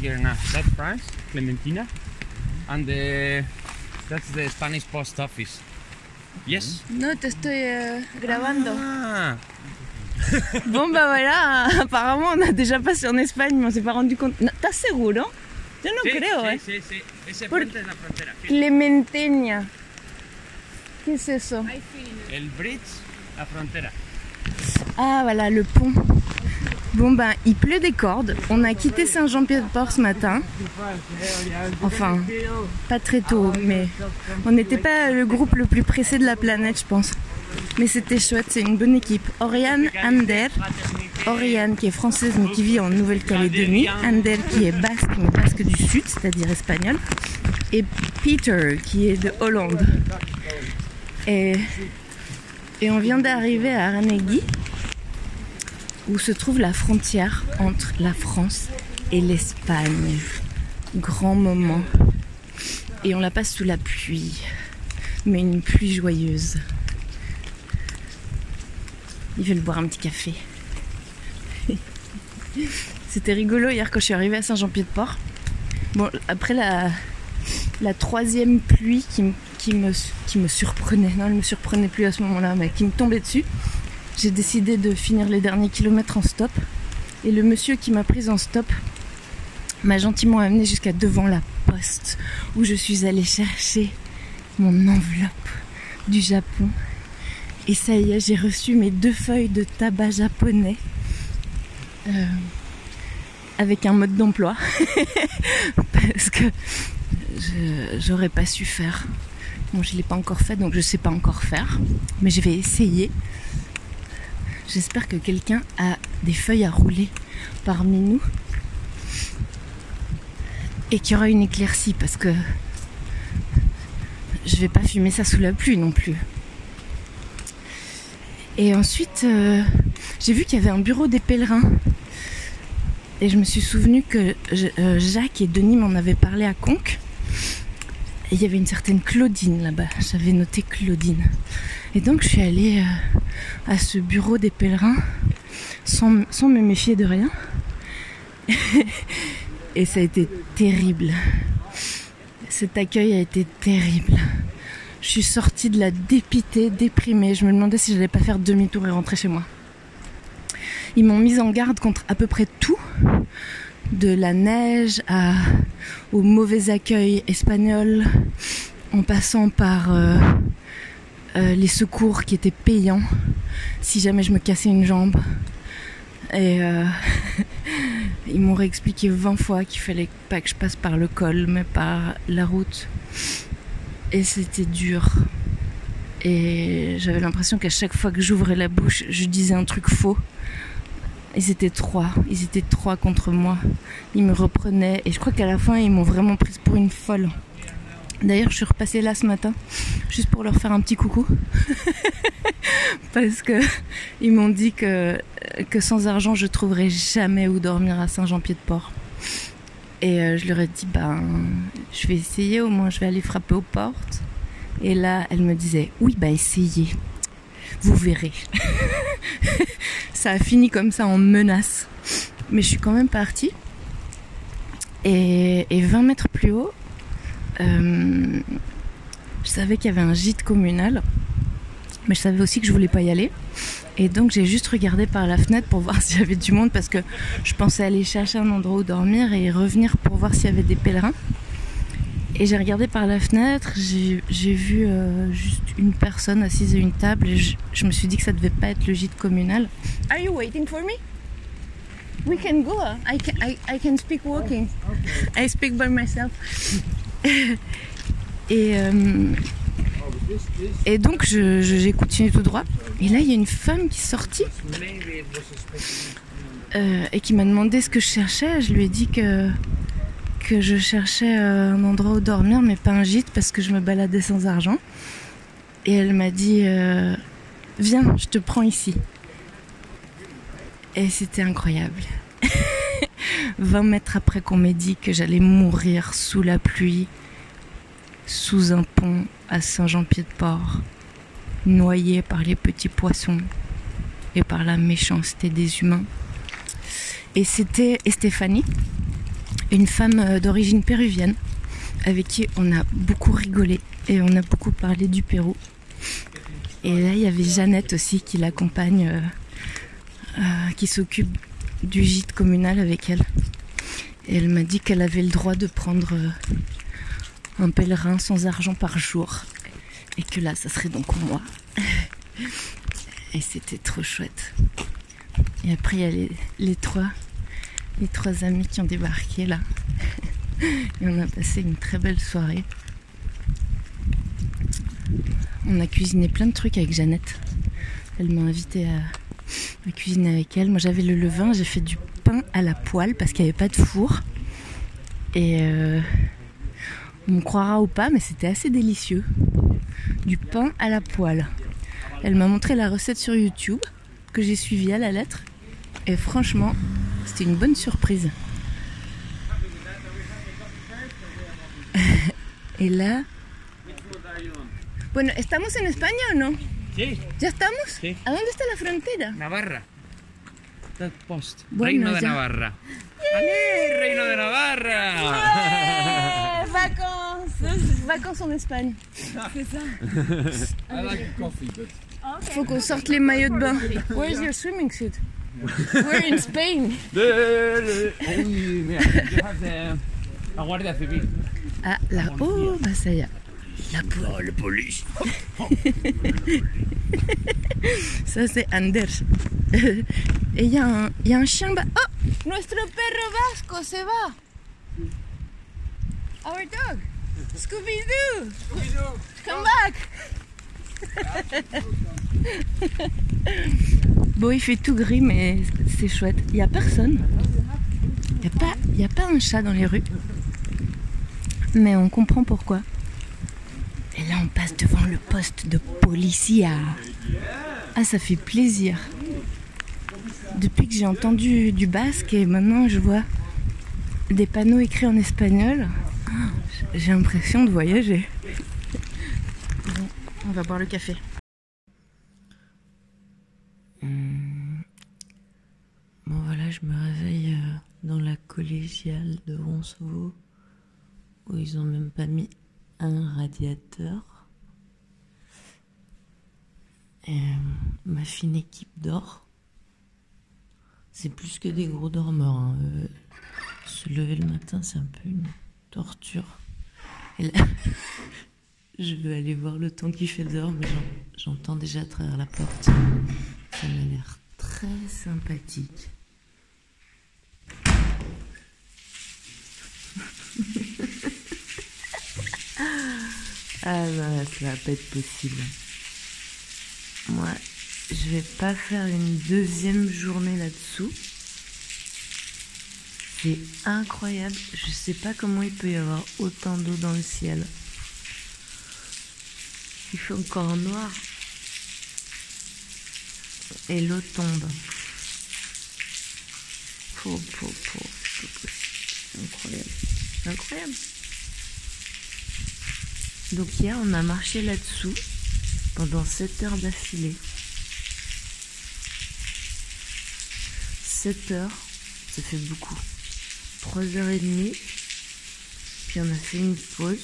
Here now, that's France, Clementina, and the, that's the Spanish post office. Yes. No, te estoy eh, grabando. Ah, Bon bah voilà, apparemment on a déjà passé en Espagne, mais on s'est pas rendu compte. No, ¿Estás seguro? Yo no sí, creo, sí, eh. sí, sí. Ese Por- puente es la frontera. sí. Clementeña. ¿Qué es eso? El bridge, la frontera. Ah voilà, le pont. Bon ben, il pleut des cordes. On a quitté Saint-Jean-Pied-de-Port ce matin. Enfin, pas très tôt, mais on n'était pas le groupe le plus pressé de la planète, je pense. Mais c'était chouette, c'est une bonne équipe. Oriane Ander, Oriane qui est française mais qui vit en Nouvelle-Calédonie, Ander qui est basque mais basque du sud, c'est-à-dire espagnol, et Peter qui est de Hollande. Et, et on vient d'arriver à Arnegui, où se trouve la frontière entre la France et l'Espagne. Grand moment. Et on la passe sous la pluie, mais une pluie joyeuse. Il veut boire un petit café. C'était rigolo hier quand je suis arrivée à Saint-Jean-Pied-de-Port. Bon, après la, troisième pluie qui, me- surprenait, non, elle me surprenait plus à ce moment-là, mais qui me tombait dessus, j'ai décidé de finir les derniers kilomètres en stop. Et le monsieur qui m'a prise en stop m'a gentiment amené jusqu'à devant la poste où je suis allée chercher mon enveloppe du Japon. Et ça y est, j'ai reçu mes deux feuilles de tabac japonais euh, avec un mode d'emploi parce que j'aurais pas su faire. Bon, je l'ai pas encore fait, donc je sais pas encore faire, mais je vais essayer. J'espère que quelqu'un a des feuilles à rouler parmi nous et qu'il y aura une éclaircie parce que je vais pas fumer ça sous la pluie non plus. Et ensuite, euh, j'ai vu qu'il y avait un bureau des pèlerins. Et je me suis souvenu que euh, Jacques et Denis m'en avaient parlé à Conques. Et il y avait une certaine Claudine là-bas. J'avais noté Claudine. Et donc je suis allée euh, à ce bureau des pèlerins sans, sans me méfier de rien. Et ça a été terrible. Cet accueil a été terrible. Je suis sortie de la dépitée, déprimée. Je me demandais si j'allais pas faire demi-tour et rentrer chez moi. Ils m'ont mise en garde contre à peu près tout, de la neige au mauvais accueil espagnol, en passant par euh, euh, les secours qui étaient payants si jamais je me cassais une jambe. Et euh, ils m'ont réexpliqué 20 fois qu'il fallait pas que je passe par le col, mais par la route. Et c'était dur. Et j'avais l'impression qu'à chaque fois que j'ouvrais la bouche, je disais un truc faux. Ils étaient trois, ils étaient trois contre moi. Ils me reprenaient et je crois qu'à la fin, ils m'ont vraiment prise pour une folle. D'ailleurs, je suis repassée là ce matin, juste pour leur faire un petit coucou. Parce que ils m'ont dit que, que sans argent, je trouverais jamais où dormir à Saint-Jean-Pied-de-Port. Et euh, je leur ai dit, ben, je vais essayer, au moins je vais aller frapper aux portes. Et là, elle me disait, oui, bah essayez. Vous verrez. ça a fini comme ça en menace. Mais je suis quand même partie. Et, et 20 mètres plus haut, euh, je savais qu'il y avait un gîte communal. Mais je savais aussi que je voulais pas y aller. Et donc j'ai juste regardé par la fenêtre pour voir s'il y avait du monde parce que je pensais aller chercher un endroit où dormir et revenir pour voir s'il y avait des pèlerins. Et j'ai regardé par la fenêtre, j'ai vu euh, juste une personne assise à une table et je, je me suis dit que ça devait pas être le gîte communal. Are you waiting for me? We can go. I can, I, I can speak walking. I speak by myself. et, euh, et donc j'ai continué tout droit. Et là il y a une femme qui est sortie euh, et qui m'a demandé ce que je cherchais. Je lui ai dit que, que je cherchais euh, un endroit où dormir, mais pas un gîte parce que je me baladais sans argent. Et elle m'a dit euh, Viens, je te prends ici. Et c'était incroyable. 20 mètres après qu'on m'ait dit que j'allais mourir sous la pluie, sous un pont à Saint-Jean-Pied-de-Port, noyé par les petits poissons et par la méchanceté des humains. Et c'était Stéphanie, une femme euh, d'origine péruvienne avec qui on a beaucoup rigolé et on a beaucoup parlé du Pérou. Et là, il y avait Jeannette aussi qui l'accompagne, euh, euh, qui s'occupe du gîte communal avec elle. Et elle m'a dit qu'elle avait le droit de prendre un pèlerin sans argent par jour. Et que là, ça serait donc moi. Et c'était trop chouette. Et après, il y a les trois, les trois amis qui ont débarqué là. Et on a passé une très belle soirée. On a cuisiné plein de trucs avec Jeannette. Elle m'a invité à, cuisiner avec elle. Moi j'avais le levain, j'ai fait du pain à la poêle parce qu'il n'y avait pas de four. Et euh, on croira ou pas, mais c'était assez délicieux. Du pain à la poêle. Elle m'a montré la recette sur YouTube que j'ai suivie à la lettre. Et franchement, c'était une bonne surprise. Et là. Bueno, ¿estamos en España o no? Sí, ¿Ya estamos? Sí. ¿A dónde está la frontera? Navarra. That post. Bueno, Reino de ya. Navarra. ¡Ale, Reino de Navarra! vacances Vacances en Espagne. I like coffee, but Faut qu'on sorte les maillots de bain. Where's your swimming suit? We're in Spain. You have the- la Guardia Civil. Ah, là. Oh, bah ça y est. La po- Oh, le police. Ça, c'est Anders. Et il y, a un- il y a un chien. Oh Nuestro perro vasco se va. Our dog. Scooby-Doo. Come back. Bon, il fait tout gris, mais c'est chouette. Il n'y a personne. Il n'y a, pas- a pas un chat dans les rues. Mais on comprend pourquoi. Et là, on passe devant le poste de policia. Ah, ça fait plaisir. Depuis que j'ai entendu du basque et maintenant je vois des panneaux écrits en espagnol, j'ai l'impression de voyager. On va boire le café. Hmm. Bon voilà, je me réveille euh, dans la collégiale de Roncevaux où ils ont même pas mis un radiateur. Euh, ma fine équipe dort. C'est plus que des gros dormeurs. hein. Euh, se lever le matin, c'est un peu une torture. Et là, je veux aller voir le temps qu'il fait dehors, mais j'en- j'entends déjà à travers la porte. Ça m'a l'air très sympathique. Ah non, là, ça va pas être possible. Moi, je vais pas faire une deuxième journée là-dessous. C'est incroyable. Je sais pas comment il peut y avoir autant d'eau dans le ciel. Il fait encore noir. Et l'eau tombe. Pou, pou, c'est incroyable. Incroyable. Donc hier, on a marché là-dessous pendant 7 heures d'affilée. 7 heures, ça fait beaucoup. 3 heures et demie, puis on a fait une pause,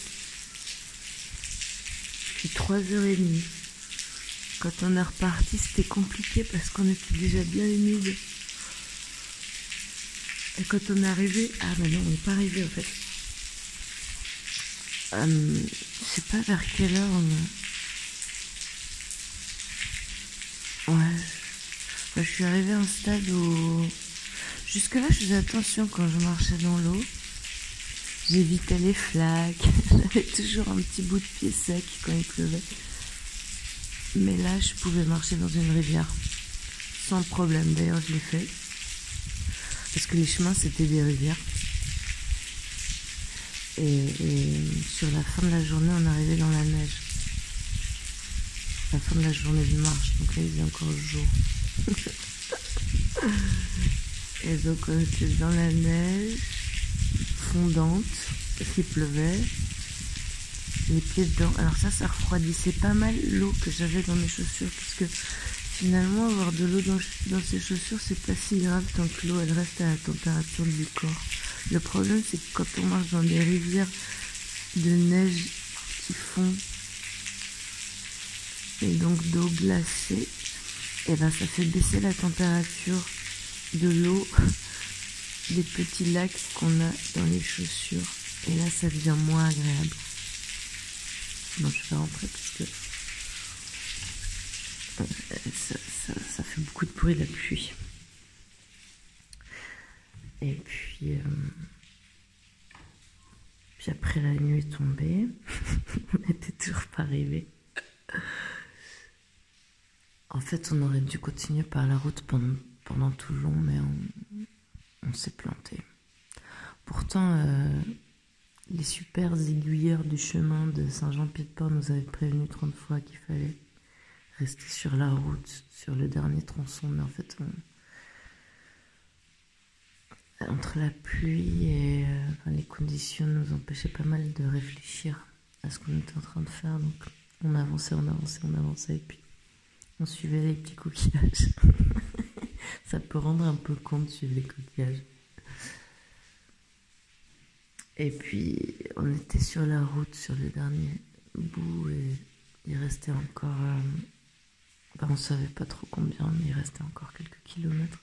puis 3 heures et demie. Quand on est reparti, c'était compliqué parce qu'on était déjà bien humide. Et quand on est arrivé, ah bah non, on n'est pas arrivé en fait. Euh, je sais pas vers quelle heure on. Ouais. Je suis arrivée à un stade où. Jusque-là, je faisais attention quand je marchais dans l'eau. J'évitais les flaques. J'avais toujours un petit bout de pied sec quand il pleuvait. Mais là, je pouvais marcher dans une rivière. Sans problème. D'ailleurs, je l'ai fait. Parce que les chemins, c'était des rivières. Et, sur la fin de la journée, on arrivait dans la neige. La fin de la journée de marche, donc là il faisait encore jour. et donc on était dans la neige fondante, qu'il pleuvait, les pieds dedans. Alors ça, ça refroidissait pas mal l'eau que j'avais dans mes chaussures, puisque Finalement, avoir de l'eau dans, dans ses chaussures, c'est pas si grave tant que l'eau elle reste à la température du corps. Le problème, c'est que quand on marche dans des rivières de neige qui font et donc d'eau glacée, et ben ça fait baisser la température de l'eau des petits lacs qu'on a dans les chaussures. Et là, ça devient moins agréable. Non, je vais rentrer parce que ça, fait beaucoup de bruit la pluie. Et puis, euh, puis après la nuit est tombée, on n'était toujours pas arrivé. En fait, on aurait dû continuer par la route pendant, pendant tout le long, mais on, s'est planté. Pourtant, euh, les super aiguilleurs du chemin de Saint-Jean-Pied-de-Port nous avaient prévenu 30 fois qu'il fallait rester sur la route, sur le dernier tronçon, mais en fait, entre la pluie et euh, les conditions nous empêchaient pas mal de réfléchir à ce qu'on était en train de faire. Donc, on avançait, on avançait, on avançait, et puis on suivait les petits coquillages. Ça peut rendre un peu compte de suivre les coquillages. Et puis, on était sur la route, sur le dernier bout, et il restait encore. Euh, ben, on savait pas trop combien, mais il restait encore quelques kilomètres.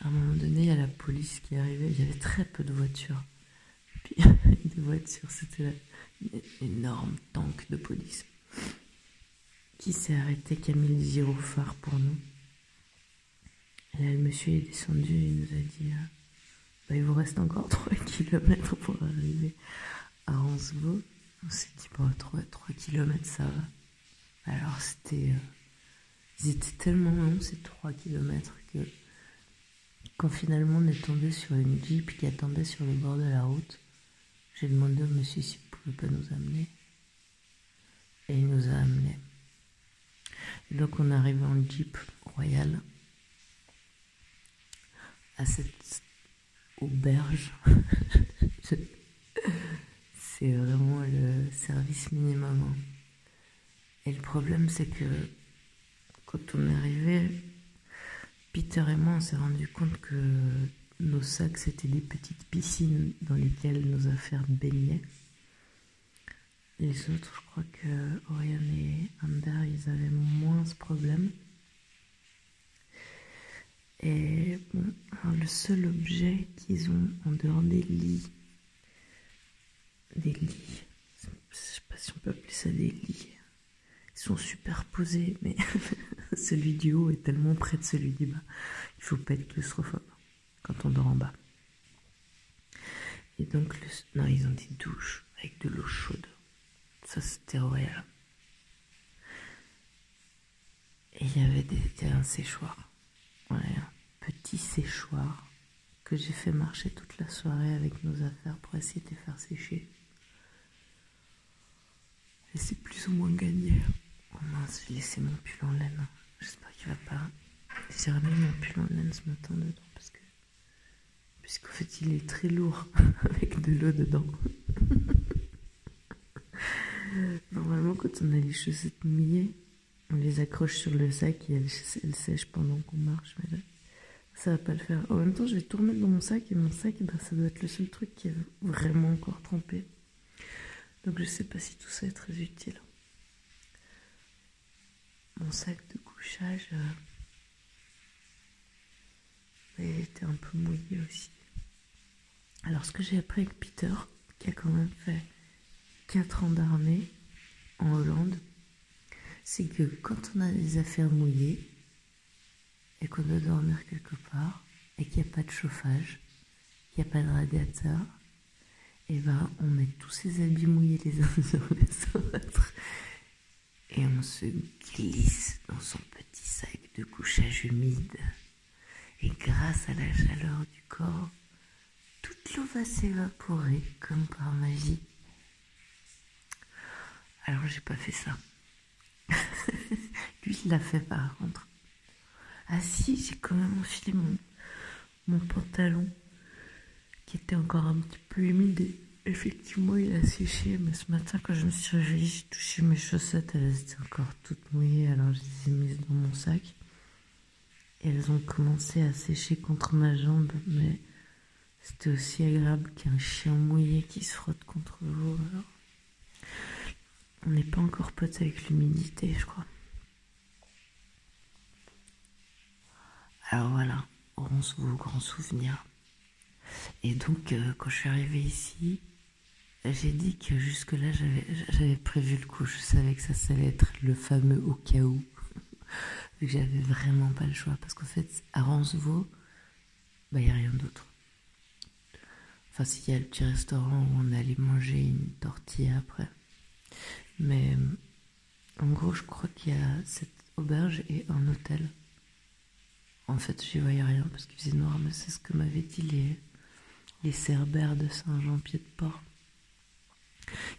À un moment donné, il y a la police qui arrivait, il y avait très peu de voitures. Puis, des voitures, c'était une énorme tank de police qui s'est arrêté, qui a mis le gyrophare pour nous? Et là, le monsieur est descendu et nous a dit. Euh, bah, il vous reste encore 3 km pour arriver à Ransvaux. On s'est dit, bon, 3, 3 km, ça va. Alors, c'était. Euh, ils étaient tellement longs, ces 3 km, que quand finalement on est tombé sur une jeep qui attendait sur le bord de la route, j'ai demandé au monsieur s'il pouvait pas nous amener. Et il nous a amenés. Donc, on est arrivé en jeep royal à cette auberge. c'est vraiment le service minimum. Hein. Et le problème, c'est que quand on est arrivé, Peter et moi, on s'est rendu compte que nos sacs, c'était des petites piscines dans lesquelles nos affaires baignaient. Les autres, je crois que Oriane et Amber, ils avaient moins ce problème. Et le seul objet qu'ils ont en dehors des lits, des lits, je sais pas si on peut appeler ça des lits, ils sont superposés, mais celui du haut est tellement près de celui du bas, il faut pas être claustrophobe quand on dort en bas. Et donc, non, ils ont des douches avec de l'eau chaude. Ça, c'était royal. Et il y avait un séchoir. Ouais, un petit séchoir que j'ai fait marcher toute la soirée avec nos affaires pour essayer de les faire sécher. Et c'est plus ou moins gagné. Oh mince, j'ai laissé mon pull en laine. J'espère qu'il va pas. J'ai mon pull en laine ce matin dedans parce que. Puisqu'en fait, il est très lourd avec de l'eau dedans. Normalement, quand on a les chaussettes mouillées, on les accroche sur le sac et elles, sèchent pendant qu'on marche. Mais là, ça va pas le faire. En même temps, je vais tout remettre dans mon sac et mon sac, ben, ça doit être le seul truc qui est vraiment encore trempé. Donc je sais pas si tout ça est très utile. Mon sac de couchage, euh, il était un peu mouillé aussi. Alors ce que j'ai appris avec Peter, qui a quand même fait 4 ans d'armée en Hollande, c'est que quand on a des affaires mouillées et qu'on doit dormir quelque part et qu'il n'y a pas de chauffage, qu'il n'y a pas de radiateur, et eh ben on met tous ces habits mouillés les uns sur les autres et on se glisse dans son petit sac de couchage humide. Et grâce à la chaleur du corps, toute l'eau va s'évaporer comme par magie. Alors j'ai pas fait ça. Lui, il l'a fait par contre. Ah si, j'ai quand même enfilé mon, mon pantalon qui était encore un petit peu humide. Effectivement, il a séché, mais ce matin, quand je me suis réveillée, j'ai touché mes chaussettes, elles étaient encore toutes mouillées, alors je les ai mises dans mon sac. Et elles ont commencé à sécher contre ma jambe, mais c'était aussi agréable qu'un chien mouillé qui se frotte contre vous. On n'est pas encore potes avec l'humidité, je crois. Alors voilà, vos grands souvenirs. Et donc, euh, quand je suis arrivée ici, j'ai dit que jusque-là, j'avais prévu le coup. Je savais que ça, ça allait être le fameux au cas où. j'avais vraiment pas le choix. Parce qu'en fait, à Rancevaux, bah, il n'y a rien d'autre. Enfin, s'il y a le petit restaurant où on allait manger une tortilla après. Mais en gros, je crois qu'il y a cette auberge et un hôtel. En fait, j'y voyais rien parce qu'il faisait noir, mais c'est ce que m'avaient dit les, les cerbères de Saint-Jean-Pied-de-Port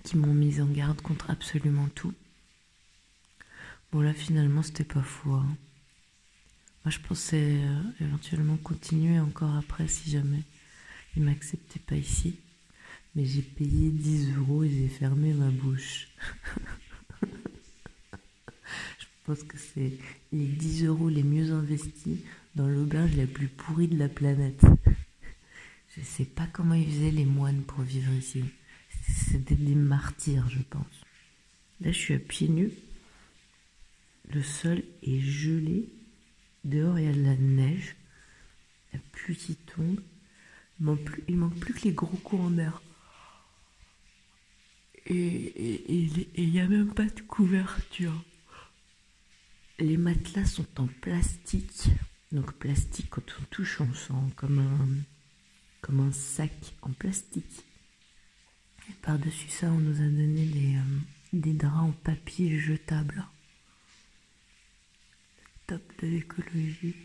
qui m'ont mise en garde contre absolument tout. Bon là finalement c'était pas fou. Hein. Moi je pensais euh, éventuellement continuer encore après si jamais ils m'acceptaient pas ici. Mais j'ai payé 10 euros et j'ai fermé ma bouche. je pense que c'est les 10 euros les mieux investis dans l'auberge la plus pourrie de la planète. je sais pas comment ils faisaient les moines pour vivre ici. C'était des martyrs, je pense. Là, je suis à pieds nus. Le sol est gelé. Dehors, il y a de la neige. La pluie qui tombe. Il manque plus, manque plus que les gros courants. Et il n'y a même pas de couverture. Les matelas sont en plastique. Donc plastique, quand on touche, on sent comme un, sac en plastique. Et par-dessus ça, on nous a donné des, euh, draps en papier jetables. Top de l'écologie.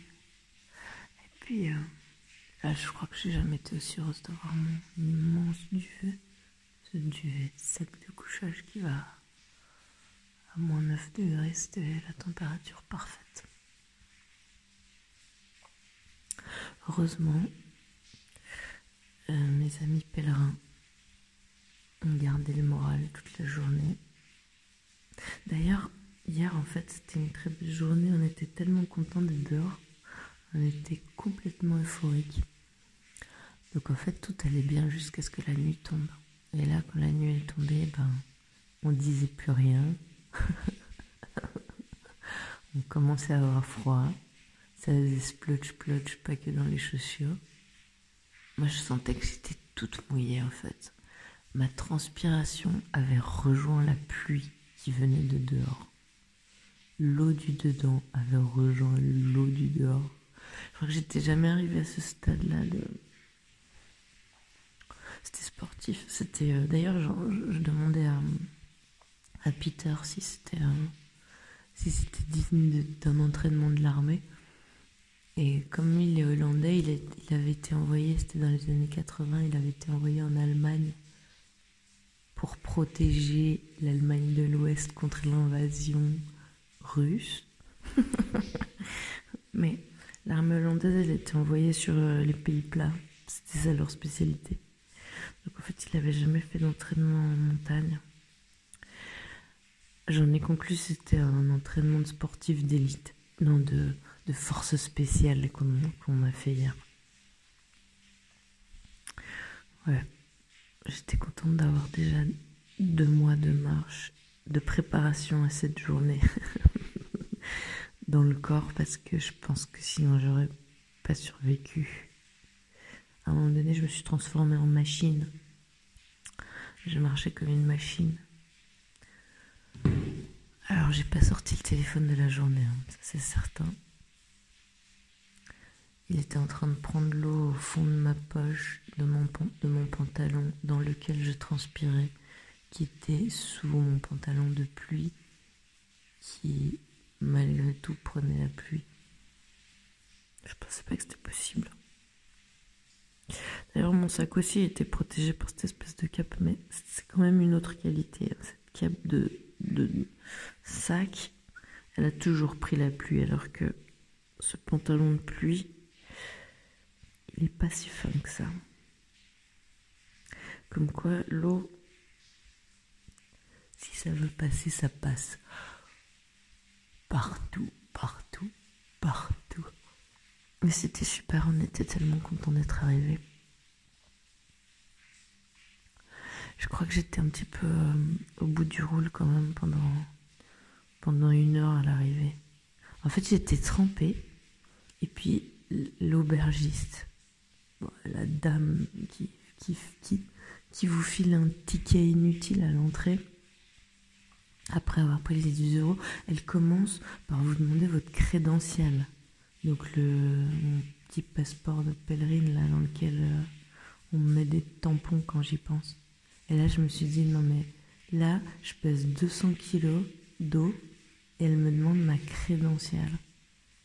Et puis, euh, là, je crois que j'ai jamais été aussi heureuse d'avoir mon immense duvet. Duvet sec de couchage qui va à moins 9 degrés, c'était la température parfaite. Heureusement, euh, mes amis pèlerins ont gardé le moral toute la journée. D'ailleurs, hier en fait, c'était une très belle journée. On était tellement contents d'être dehors. On était complètement euphoriques. Donc en fait, tout allait bien jusqu'à ce que la nuit tombe. Et là, quand la nuit est tombée, ben, on disait plus rien. on commençait à avoir froid. Ça faisait splotch splotch, pas que dans les chaussures. Moi, je sentais que j'étais toute mouillée en fait. Ma transpiration avait rejoint la pluie qui venait de dehors. L'eau du dedans avait rejoint l'eau du dehors. Je crois que j'étais jamais arrivée à ce stade-là C'était sportif. C'était euh, d'ailleurs, je, demandais à, Peter si c'était euh, si digne d'un entraînement de l'armée. Et comme il est hollandais, il, il avait été envoyé, c'était dans les années 80, il avait été envoyé en Allemagne pour protéger l'Allemagne de l'Ouest contre l'invasion russe. Mais l'armée hollandaise, elle était envoyée sur euh, les pays plats. C'était ça leur spécialité. Donc en fait, il n'avait jamais fait d'entraînement en montagne. J'en ai conclu c'était un entraînement de sportif d'élite, non de, de force spéciale qu'on a fait hier. Ouais. J'étais contente d'avoir déjà deux mois de marche, de préparation à cette journée dans le corps parce que je pense que sinon j'aurais pas survécu. À un moment donné, je me suis transformée en machine. Je marchais comme une machine. Alors, j'ai pas sorti le téléphone de la journée, hein, c'est certain. Il était en train de prendre l'eau au fond de ma poche de mon, de mon pantalon dans lequel je transpirais, qui était sous mon pantalon de pluie, qui malgré tout prenait la pluie. Je pensais pas que c'était possible. D'ailleurs, mon sac aussi était protégé par cette espèce de cape, mais c'est quand même une autre qualité. Hein, cette cape de, sac, elle a toujours pris la pluie, alors que ce pantalon de pluie, il est pas si fin que ça. Comme quoi, l'eau, si ça veut passer, ça passe. Partout, partout, partout. Mais c'était super, on était tellement contents d'être arrivés. Je crois que j'étais un petit peu euh, au bout du roule quand même pendant, pendant une heure à l'arrivée. En fait, j'étais trempée. Et puis, l'aubergiste, la dame qui, qui, qui, qui, vous file un ticket inutile à l'entrée, après avoir pris les 10 euros, elle commence par vous demander votre crédentiel. Donc, le petit passeport de pèlerine, là, dans lequel euh, on met des tampons quand j'y pense. Et là, je me suis dit, non, mais là, je pèse 200 kilos d'eau et elle me demande ma crédentielle.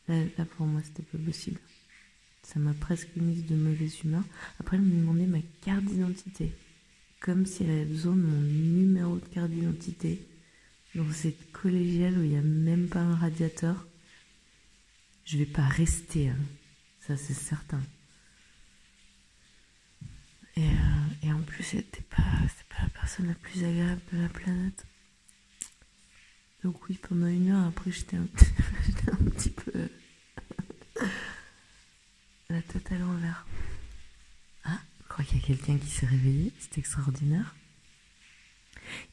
Là, pour moi, c'était pas possible. Ça m'a presque mise de mauvaise humeur. Après, elle me demandait ma carte d'identité. Comme si elle avait besoin de mon numéro de carte d'identité. Dans cette collégiale où il n'y a même pas un radiateur. Je vais pas rester, hein. ça c'est certain. Et, euh, en plus, c'était pas, pas la personne la plus agréable de la planète. Donc oui, pendant une heure après, j'étais un, un, petit peu la tête à l'envers. Ah, je crois qu'il y a quelqu'un qui s'est réveillé, c'est extraordinaire.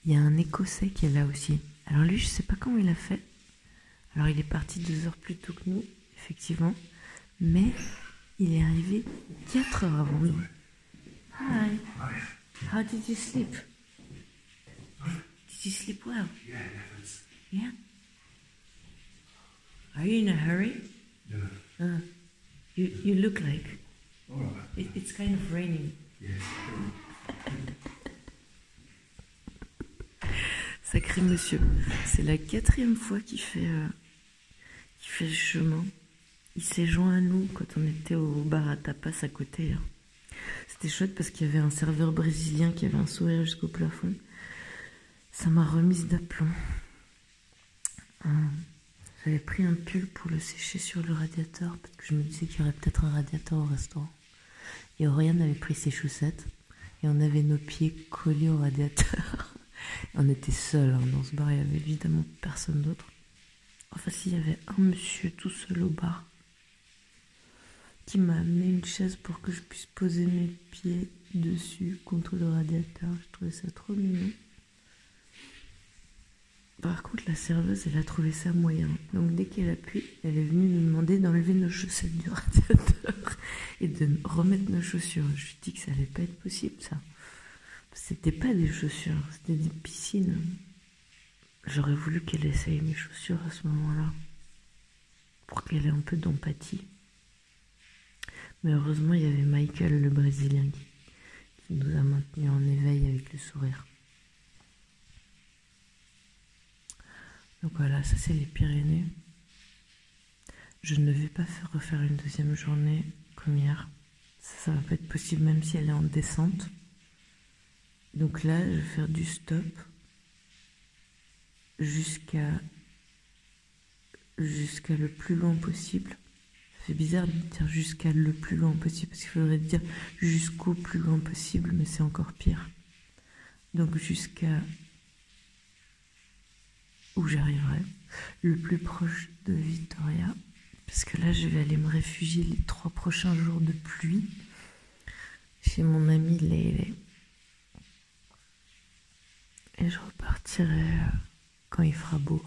Il y a un Écossais qui est là aussi. Alors lui, je sais pas comment il a fait. Alors il est parti deux heures plus tôt que nous, effectivement. Mais il est arrivé quatre heures avant nous. Hi. How did you sleep? Did you sleep well? Yeah. Are you in a hurry? No. Uh, you, you look like. It, it's kind of raining. Yes. Sacré monsieur. C'est la quatrième fois qu'il fait, euh, qu'il fait le chemin. Il s'est joint à nous quand on était au bar à tapas à côté. hein. C'était chouette parce qu'il y avait un serveur brésilien qui avait un sourire jusqu'au plafond. Ça m'a remise d'aplomb. Hum. J'avais pris un pull pour le sécher sur le radiateur parce que je me disais qu'il y aurait peut-être un radiateur au restaurant. Et Oriane avait pris ses chaussettes et on avait nos pieds collés au radiateur. on était seuls hein, dans ce bar, il y avait évidemment personne d'autre. Enfin, s'il y avait un monsieur tout seul au bar qui m'a amené une chaise pour que je puisse poser mes pieds dessus contre le radiateur. Je trouvais ça trop mignon. Par contre, la serveuse, elle a trouvé ça moyen. Donc, dès qu'elle a pu, elle est venue nous demander d'enlever nos chaussettes du radiateur et de remettre nos chaussures. Je lui ai dit que ça allait pas être possible, ça. C'était pas des chaussures, c'était des piscines. J'aurais voulu qu'elle essaye mes chaussures à ce moment-là. Pour qu'elle ait un peu d'empathie. Mais heureusement, il y avait Michael, le Brésilien, qui, nous a maintenus en éveil avec le sourire. Donc voilà, ça c'est les Pyrénées. Je ne vais pas faire refaire une deuxième journée comme hier. Ça, ça va pas être possible même si elle est en descente. Donc là, je vais faire du stop jusqu'à jusqu'à le plus loin possible. C'est bizarre de dire jusqu'à le plus loin possible parce qu'il faudrait dire jusqu'au plus loin possible, mais c'est encore pire. Donc jusqu'à où j'arriverai, le plus proche de Victoria, parce que là je vais aller me réfugier les trois prochains jours de pluie chez mon ami Leile. Et je repartirai euh, quand il fera beau.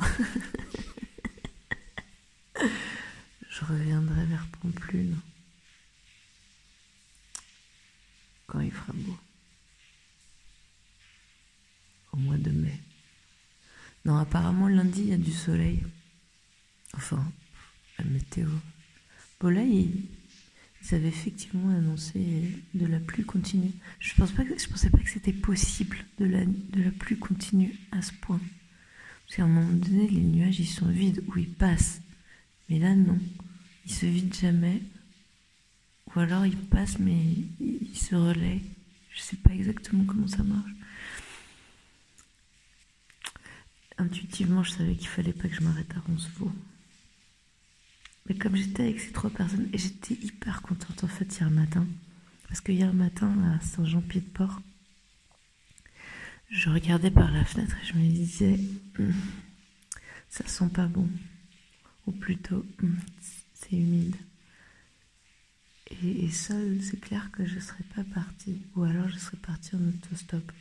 je reviendrai vers Pamplune quand il fera beau. Au mois de mai. Non, apparemment lundi il y a du soleil. Enfin, la météo. Bon là, ils, avaient effectivement annoncé de la pluie continue. Je pense pensais pas que c'était possible de la, de la pluie continue à ce point. Parce qu'à un moment donné, les nuages ils sont vides ou ils passent. Mais là non, ils se vident jamais. Ou alors ils passent mais ils se relaient. Je sais pas exactement comment ça marche. Intuitivement, je savais qu'il fallait pas que je m'arrête à Roncevaux. Mais comme j'étais avec ces trois personnes, et j'étais hyper contente en fait hier matin, parce que hier matin à Saint-Jean-Pied-de-Port, je regardais par la fenêtre et je me disais, Hum, ça sent pas bon. Ou plutôt, Hum, c'est humide. Et, et seule, c'est clair que je serais pas partie. Ou alors je serais partie en autostop.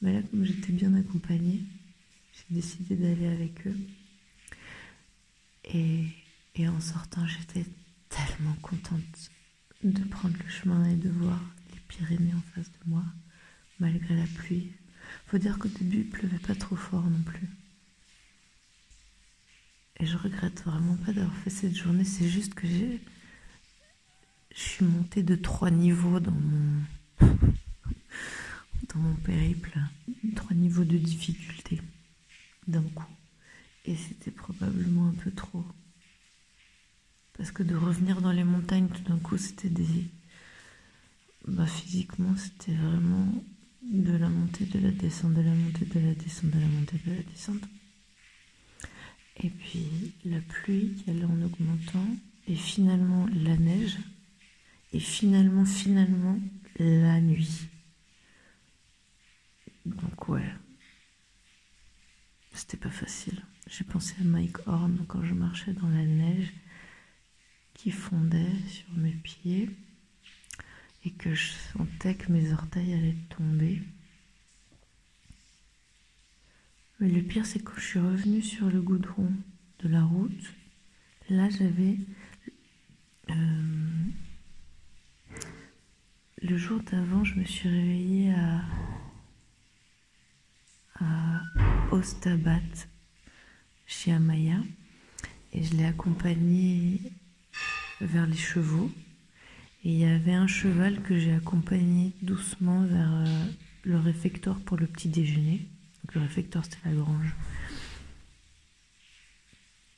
Mais là, comme j'étais bien accompagnée, j'ai décidé d'aller avec eux. Et, et en sortant, j'étais tellement contente de prendre le chemin et de voir les Pyrénées en face de moi, malgré la pluie. Faut dire qu'au début, il pleuvait pas trop fort non plus. Et je regrette vraiment pas d'avoir fait cette journée. C'est juste que j'ai, je suis montée de trois niveaux dans mon dans mon périple, trois niveaux de difficulté d'un coup. Et c'était probablement un peu trop. Parce que de revenir dans les montagnes tout d'un coup, c'était des. Bah, physiquement, c'était vraiment de la montée, de la descente, de la montée, de la descente, de la montée, de la descente. Et puis la pluie qui allait en augmentant, et finalement la neige, et finalement, finalement, la nuit. Donc ouais, c'était pas facile. J'ai pensé à Mike Horn quand je marchais dans la neige qui fondait sur mes pieds et que je sentais que mes orteils allaient tomber. Mais le pire, c'est quand je suis revenue sur le goudron de la route, là j'avais... euh, le jour d'avant, je me suis réveillée à, à Ostabat, chez Amaya, et je l'ai accompagnée vers les chevaux. Et il y avait un cheval que j'ai accompagné doucement vers euh, le réfectoire pour le petit déjeuner. Le réfectoire, c'était la grange.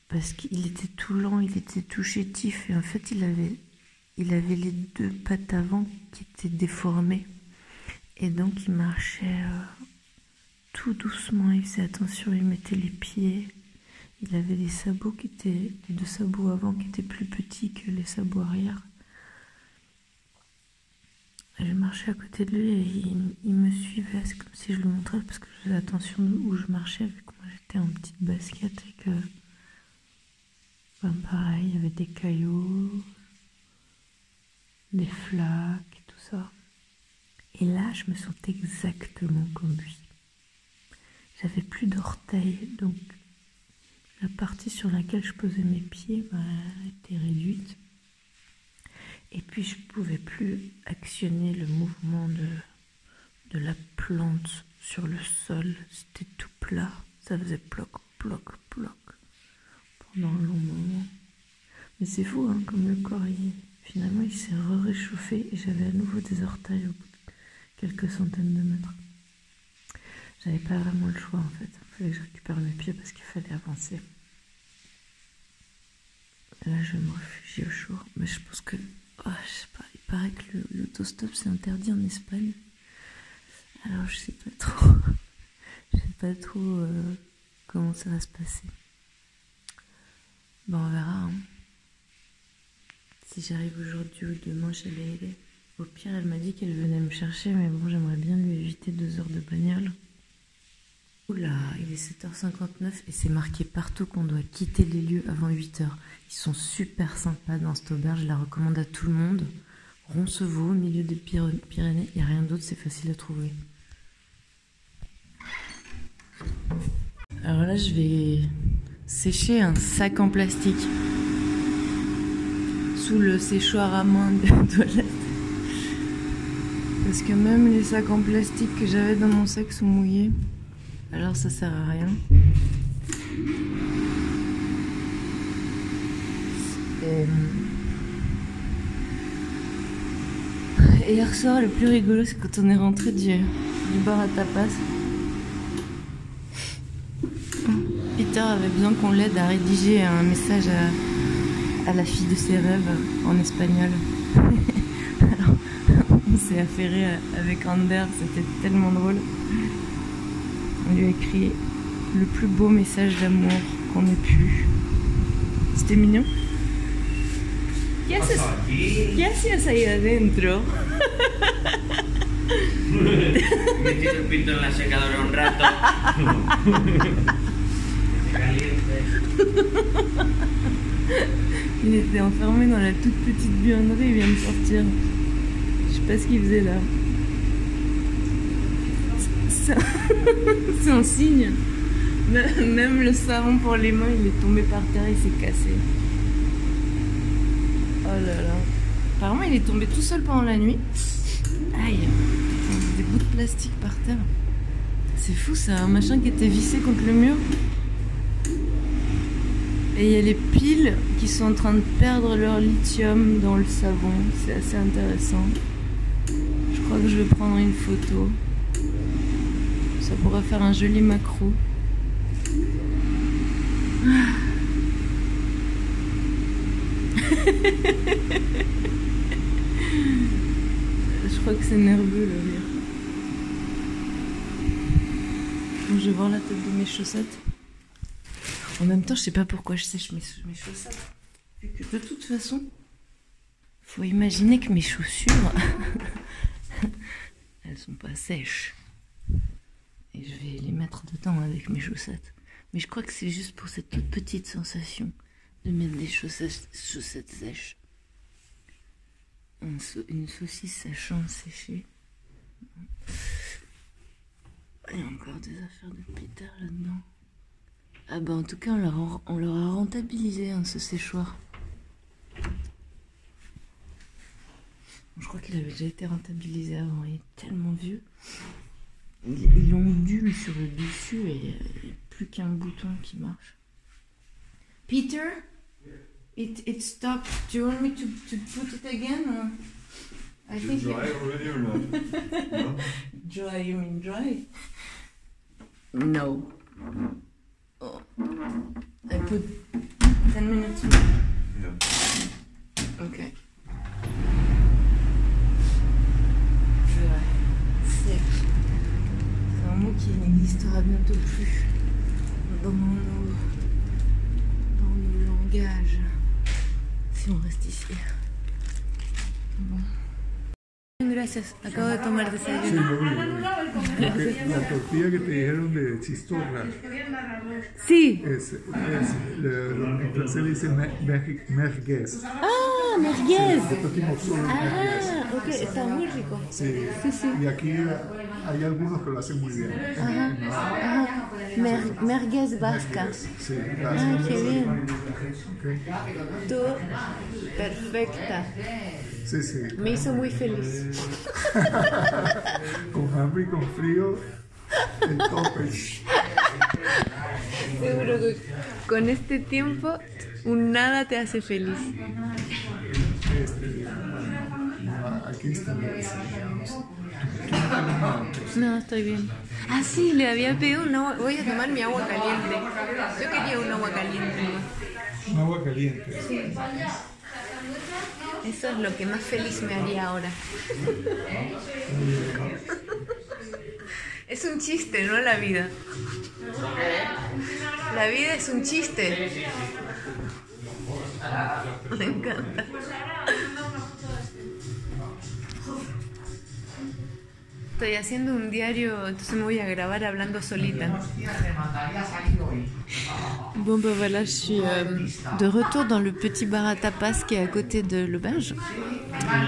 Parce qu'il était tout lent, il était tout chétif, et en fait, il avait, il avait les deux pattes avant qui étaient déformées. Et donc, il marchait euh, tout doucement, il faisait attention, il mettait les pieds. Il avait des sabots qui étaient, les deux sabots avant qui étaient plus petits que les sabots arrière. Je marchais à côté de lui et il, me suivait. C'est comme si je lui montrais parce que je faisais attention où je marchais vu que moi j'étais en petite basket et que. Ben pareil, il y avait des cailloux, des flaques tout ça. Et là, je me sentais exactement comme lui. J'avais plus d'orteils, donc la partie sur laquelle je posais mes pieds bah, était réduite. Et puis je ne pouvais plus actionner le mouvement de, de la plante sur le sol. C'était tout plat. Ça faisait ploc, ploc, ploc pendant un long moment. Mais c'est fou, hein, comme le corps, finalement, il s'est réchauffé et j'avais à nouveau des orteils au bout de quelques centaines de mètres. J'avais pas vraiment le choix en fait. Il fallait que je récupère mes pieds parce qu'il fallait avancer. Là, je me réfugier au chaud. Mais je pense que. Oh, je sais pas, il paraît que l'autostop c'est interdit en Espagne. Alors, je sais pas trop. je sais pas trop euh, comment ça va se passer. Bon, on verra. hein. Si j'arrive aujourd'hui ou demain chez Leïlé. Au pire, elle m'a dit qu'elle venait me chercher, mais bon, j'aimerais bien lui éviter deux heures de bagnole. Oula, il est 7h59 et c'est marqué partout qu'on doit quitter les lieux avant 8h. Ils sont super sympas dans cette auberge, je la recommande à tout le monde. Roncevaux, au milieu des Pyr- Pyrénées, il n'y a rien d'autre, c'est facile à trouver. Alors là, je vais sécher un sac en plastique sous le séchoir à main de la toilette. Parce que même les sacs en plastique que j'avais dans mon sac sont mouillés. Alors ça sert à rien. Et, et hier soir, le plus rigolo, c'est quand on est rentré du, du bar à tapas. Peter avait besoin qu'on l'aide à rédiger un message à, à la fille de ses rêves en espagnol. Alors, on s'est affairé avec Ander, c'était tellement drôle. On lui a écrit le plus beau message d'amour qu'on ait pu. C'était mignon. ¿Qué haces, ¿Qué hacías ahí adentro? metiste el pito en la secadora un rato. Il était enfermé dans la toute petite buanderie, il vient de sortir. Je sais pas ce qu'il faisait là. C'est un- signe. Même le savon pour les mains, il est tombé par terre, il s'est cassé. Oh là là. Apparemment, il est tombé tout seul pendant la nuit. Aïe. Des bouts de plastique par terre. C'est fou, c'est un machin qui était vissé contre le mur. Et il y a les piles qui sont en train de perdre leur lithium dans le savon. C'est assez intéressant. Je crois que je vais prendre une photo. Ça pourrait faire un joli macro. Je crois que c'est nerveux le rire. Je vais voir la tête de mes chaussettes. En même temps, je sais pas pourquoi je sèche mes, mes chaussettes. Vu que de toute façon, faut imaginer que mes chaussures, elles sont pas sèches. Et je vais les mettre dedans avec mes chaussettes. Mais je crois que c'est juste pour cette toute petite sensation de mettre des chaussettes, chaussettes sèches. Une saucisse sachant sécher. Il y a encore des affaires de Peter là-dedans. Ah bah en tout cas, on leur a, on leur a rentabilisé hein, ce séchoir. Je crois qu'il avait déjà été rentabilisé avant, il est tellement vieux. Il, il ondule sur le dessus et il n'y a plus qu'un bouton qui marche. Peter? It, it stopped. Do you want me to, to put it again? or- I think you- Dry already or not? no? Dry, you mean dry? No. Oh. I put 10 minutes. Yeah. Ok. Dry. Sec. C'est un mot qui n'existera bientôt plus dans nos, dans nos langages. Si on reste ici. Bon. Gracias. Acabo de tomar Sí, desayuno. lo vi, lo vi. Porque La tortilla que te dijeron de chistorra Sí. es, es le- en francés le dicen mer- mer- merguez. Ah, merguez. Nosotros decimos solo merguez. Ah, ok, está muy rico. Sí. Sí, sí. Y aquí hay algunos que lo hacen muy bien. Ajá. Mer- merguez vasca. Sí, Ah, gracias. qué bien. Ok. Tú, perfecta. Sí, sí. Me hizo muy feliz. Con hambre y con frío, el tope. Seguro que con este tiempo un nada te hace feliz. Este, no, aquí está. No, estoy bien. Ah, sí, le había pedido un agua. Voy a tomar mi agua caliente. Yo quería un agua caliente. Un agua caliente. Eso es lo que más feliz me haría ahora. Es un chiste, no la vida. La vida es un chiste. Me encanta. Bon ben voilà, je suis euh, de retour dans le petit bar à tapas qui est à côté de l'auberge.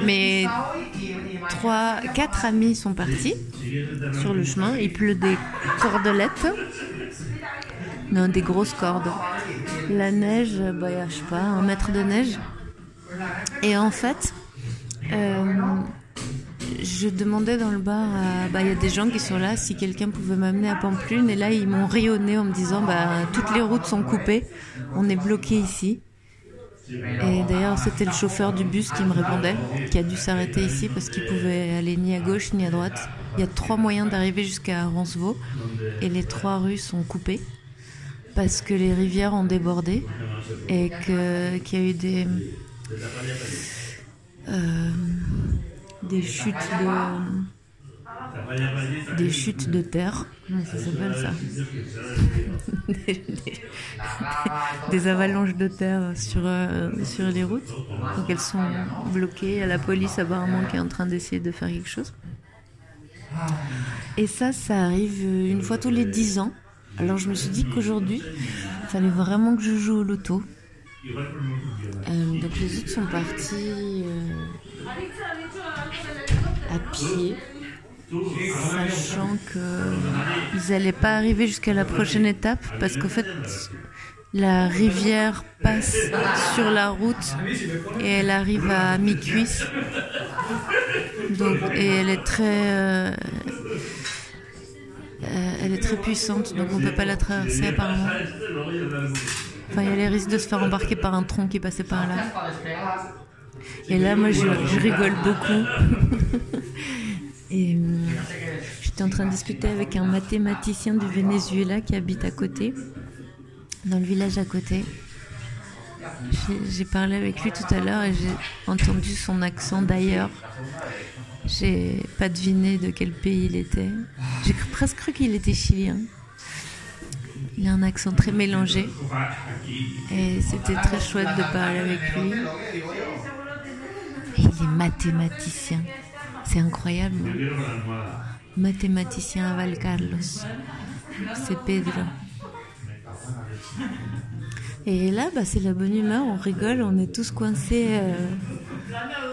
Mes trois, quatre amis sont partis sur le chemin. Il pleut des cordelettes. Non, des grosses cordes. La neige, bah, je sais pas, un mètre de neige. Et en fait, euh, je demandais dans le bar, bah, il y a des gens qui sont là, si quelqu'un pouvait m'amener à Pamplune. Et là, ils m'ont rayonné en me disant, bah, toutes les routes sont coupées, on est bloqué ici. Et d'ailleurs, c'était le chauffeur du bus qui me répondait, qui a dû s'arrêter ici parce qu'il pouvait aller ni à gauche ni à droite. Il y a trois moyens d'arriver jusqu'à Roncevaux et les trois rues sont coupées parce que les rivières ont débordé et qu'il y a eu des euh, des chutes de terre. Ça s'appelle ça des, avalanches de terre sur euh, sur les routes. Donc elles sont bloquées. Il y a la police apparemment qui est en train d'essayer de faire quelque chose. Et ça, ça arrive une fois tous les 10 ans. Alors je me suis dit qu'aujourd'hui, il fallait vraiment que je joue au loto. Euh, donc les autres sont partis euh, à pied, sachant qu'ils n'allaient pas arriver jusqu'à la prochaine étape parce qu'en fait la rivière passe sur la route et elle arrive à mi-cuisse. Donc, et elle est très, euh, euh, elle est très puissante, donc on peut pas la traverser apparemment. Enfin, il y a les risques de se faire embarquer par un tronc qui passait par là. Et là, moi, je, je rigole beaucoup. et euh, j'étais en train de discuter avec un mathématicien du Venezuela qui habite à côté, dans le village à côté. J'ai- parlé avec lui tout à l'heure et j'ai entendu son accent d'ailleurs. J'ai pas deviné de quel pays il était. J'ai presque cru qu'il était chilien. Il a un accent très mélangé. Et c'était très chouette de parler avec lui. Il est mathématicien. C'est incroyable. Mathématicien à Val Carlos. C'est Pedro. Et là, bah, c'est la bonne humeur, on rigole, on est tous coincés. euh,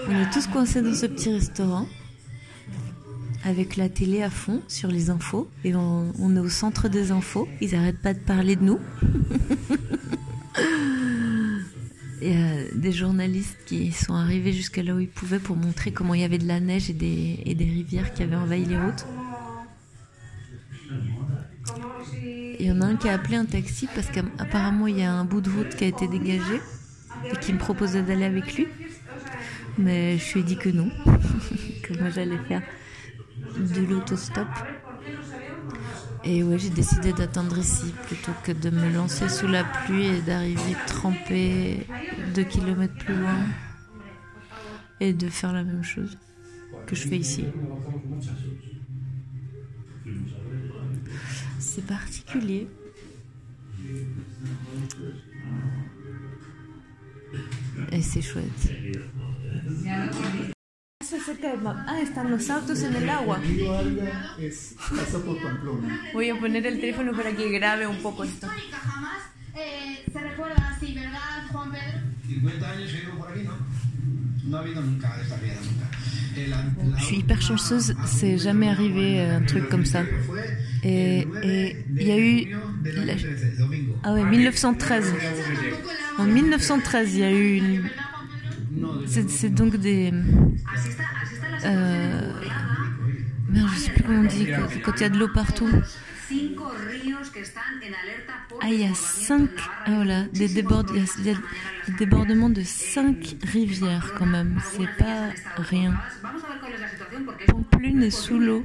on est tous coincés dans ce petit restaurant avec la télé à fond sur les infos et on, est au centre des infos. Ils arrêtent pas de parler de nous. Il y a des journalistes qui sont arrivés jusqu'à là où ils pouvaient pour montrer comment il y avait de la neige et des, et des rivières qui avaient envahi les routes. Il y en a un qui a appelé un taxi parce qu'apparemment il y a un bout de route qui a été dégagé et qui me proposait d'aller avec lui. Mais je lui ai dit que non, que moi j'allais faire de l'autostop. Et ouais, j'ai décidé d'attendre ici plutôt que de me lancer sous la pluie et d'arriver trempée deux kilomètres plus loin et de faire la même chose que je fais ici. C'est particulier. Et c'est chouette. Ah, están los autos en el agua. Voy a poner el un se recuerda así, ¿verdad, Juan Pedro? 50 años he ido por aquí, ¿no? No ha habido nunca esta riada, nunca. El an- la Je suis hyper chanceuse, c'est jamais arrivé euh, un truc comme ça. Et el 9 et il y a eu. junio del año la- 13, domingo. Ah ouais, 1913. En 1913, il y a eu une. C'est donc des. Euh... Merde, je sais plus comment on dit, quand il y a de l'eau partout. Ah, il y a cinq. Ah voilà, des, il y a- des débordements de cinq rivières quand même. C'est pas rien. Pamplune est sous l'eau.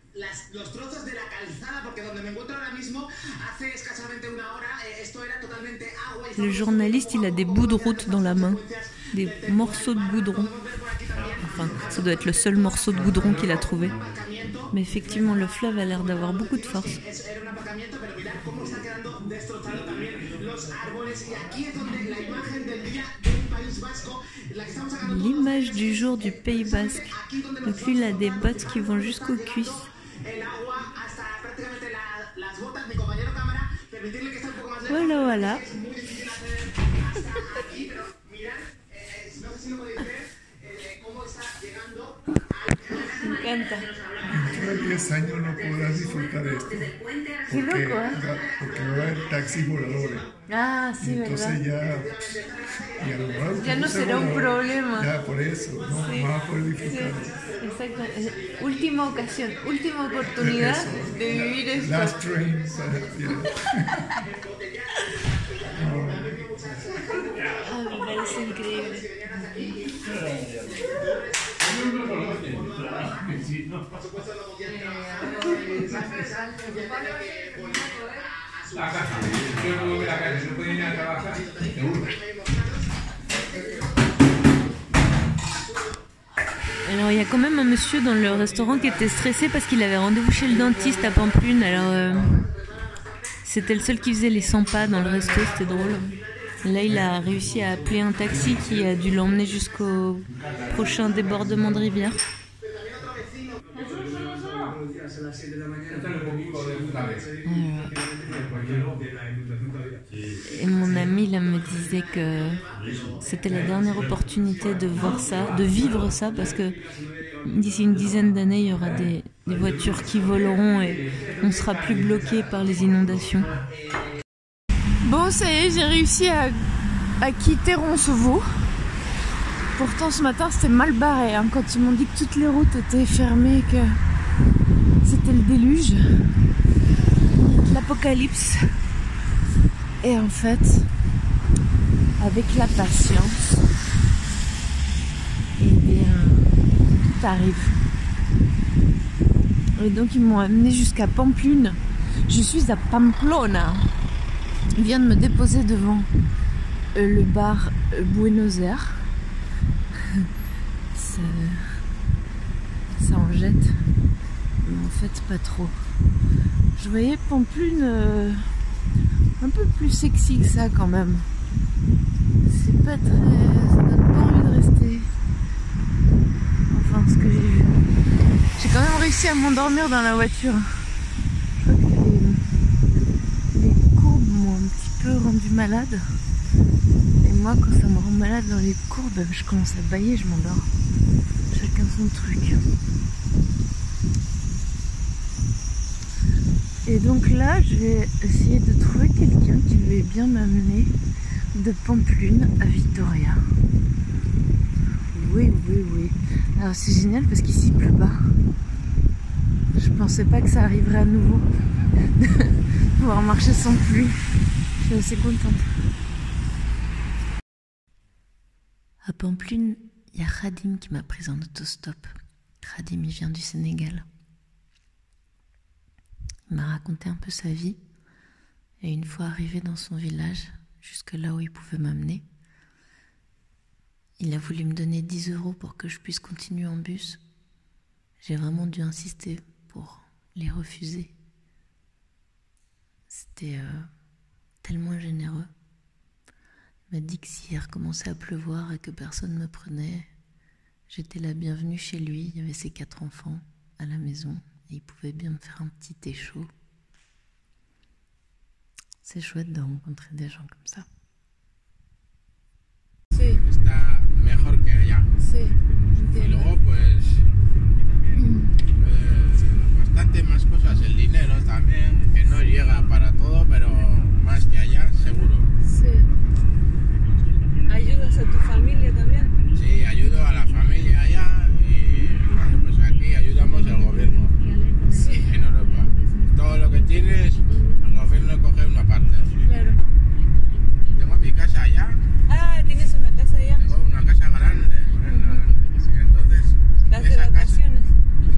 las- los trozos de la calzada, porque donde me encuentro ahora mismo, hace escasamente una hora, eh, esto era totalmente agua. Le journaliste, il a des bouts de route dans la main, des morceaux de goudron. Enfin, ça doit être le seul morceau de goudron qu'il a trouvé. Mais effectivement, le fleuve a l'air d'avoir beaucoup de force. L'image du jour du Pays Basque. Donc lui, il a des bottes qui vont jusqu'aux cuisses. El agua hasta prácticamente la- las botas. Mi compañero cámara, permitirle que esté un poco más lejos. Voilà, voilà. Es muy difícil hacer hasta aquí, pero mirad, eh, no sé si lo podéis ver, eh, cómo está llegando Me encanta. Dentro de 10 años no podrás disfrutar esto. Qué Porque, loco, ¿eh? porque va a haber taxis voladores. Ah, sí, Entonces ¿verdad? ya, y a lo mejor Ya no será un voladores. problema. Ya, por eso, no, no vas a poder disfrutar. Exacto. Eh, Última ocasión, última oportunidad Eso. de vivir esto. Last train. Ah, me parece increíble. Alors il y a quand même un monsieur dans le restaurant qui était stressé parce qu'il avait rendez-vous chez le dentiste à Pamplune. Alors euh, c'était le seul qui faisait les 100 pas dans le resto, c'était drôle. Là il a réussi à appeler un taxi qui a dû l'emmener jusqu'au prochain débordement de rivière. Et mon ami là me disait que c'était la dernière opportunité de voir ça, de vivre ça, parce que d'ici une dizaine d'années, il y aura des, des voitures qui voleront et on sera plus bloqué par les inondations. Bon, ça y est, j'ai réussi à, à quitter Roncevaux. Pourtant, ce matin, c'était mal barré. hein, quand ils m'ont dit que toutes les routes étaient fermées, que c'était le déluge, l'apocalypse. Et en fait, avec la patience, eh bien, tout arrive. Et donc, ils m'ont amené jusqu'à Pamplune. Je suis à Pamplona. Il vient de me déposer devant euh, le bar euh, Buenos Aires. ça, ça en jette, en fait pas trop. Je voyais Pamplune euh, un peu plus sexy que ça quand même. C'est pas très. ça donne pas envie de rester. Enfin, ce que j'ai vu. J'ai quand même réussi à m'endormir dans la voiture. Je crois que les courbes m'ont un petit peu rendu malade. Et moi, quand ça me rend malade dans les courbes, je commence à bailler, je m'endors. Chacun son truc. Et donc là, je vais essayer de trouver quelqu'un qui veut bien m'amener de Pamplune à Vitoria. Oui, oui, oui. Alors c'est génial parce qu'ici il pleut pas. Je pensais pas que ça arriverait à nouveau. de pouvoir marcher sans pluie. Je suis assez contente. À Pamplune, il y a Khadim qui m'a prise en autostop. Khadim, il vient du Sénégal. Il m'a raconté un peu sa vie. Et une fois arrivé dans son village, jusque là où il pouvait m'amener, il a voulu me donner 10 euros pour que je puisse continuer en bus. J'ai vraiment dû insister pour les refuser. C'était euh, tellement généreux. Il m'a dit que s'il recommençait à pleuvoir et que personne ne me prenait, j'étais la bienvenue chez lui. Il y avait ses quatre enfants à la maison et il pouvait bien me faire un petit thé chaud. C'est chouette de rencontrer des gens comme ça. Sí, está mejor que allá. sí. Y luego, pues, eh, bastante más cosas. El dinero también, que no llega para todo, pero más que allá, seguro. Sí. ¿Ayudas a tu familia también? Sí, ayudo a la familia allá y bueno, pues aquí ayudamos Todo lo que tienes, el gobierno coge una parte. Claro. Tengo mi casa allá, Ah, tienes una casa allá. tengo una casa grande. Entonces, ¿Vas de esa casa, vacaciones?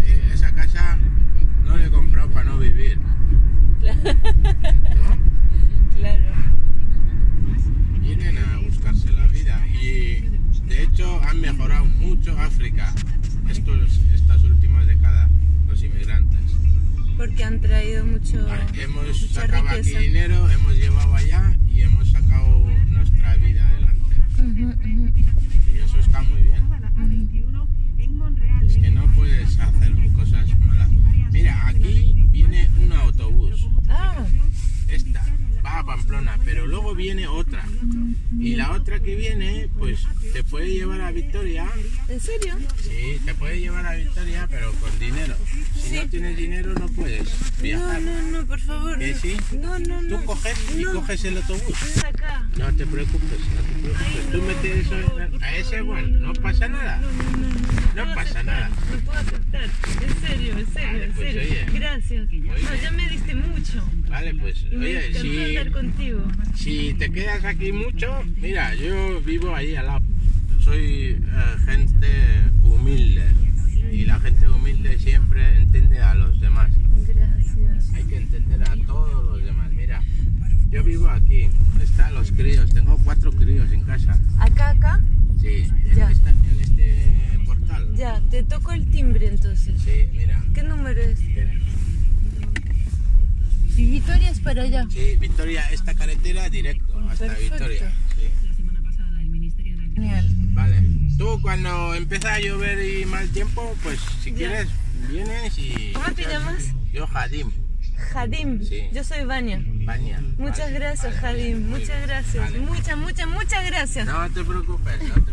sí, esa casa no la he comprado para no vivir. ¿no? Claro. vienen a buscarse la vida y de hecho han mejorado mucho África estos, Porque han traído mucho. Hemos mucha sacado aquí dinero, hemos llevado allá y hemos sacado nuestra vida adelante. Y eso está muy bien. Es que no puedes hacer cosas malas. Mira, aquí viene un autobús. Ah, esta va a Pamplona, pero luego viene otra. Y la otra que viene, pues te puede llevar a Victoria. ¿en serio? Sí, te puede llevar a Victoria, pero con dinero. Si no tienes dinero, no puedes No, viajar. no, no, por favor. ¿Que sí? No, no, no. Tú coges y No. coges el autobús. Acá. No te preocupes, no te preocupes. Tú metes eso en- a ese, bueno, no pasa nada. No pasa nada. No puedo aceptar. En serio, en serio, Vale, en pues, serio. oye. Gracias. No, ya me diste mucho. Vale, pues, Y me oye, encantó si, contigo. si te quedas aquí mucho, mira, yo vivo ahí al lado. Soy eh, gente humilde. Y la gente humilde siempre entiende a los demás. Gracias. Hay que entender a todos los demás. Mira, yo vivo aquí. Están los críos. Tengo cuatro críos en casa. Acá, acá. Sí, en, Ya. esta- en este portal. Ya, Te toco el timbre entonces. Sí, mira. ¿Qué número es? Espera. Y Vitoria es para allá. Sí, Victoria, esta carretera directo hasta Perfecto. Victoria. Sí. Genial. Vale. Tú cuando empieza a llover y mal tiempo, pues si Ya. quieres vienes y... ¿Cómo te llamas? Yo, Jadim. Jadim. Sí. Yo soy Vania. Baña. Muchas Vale, gracias, vale, Jadim. Muchas gracias. Muchas, muchas, muchas gracias. No te preocupes, no te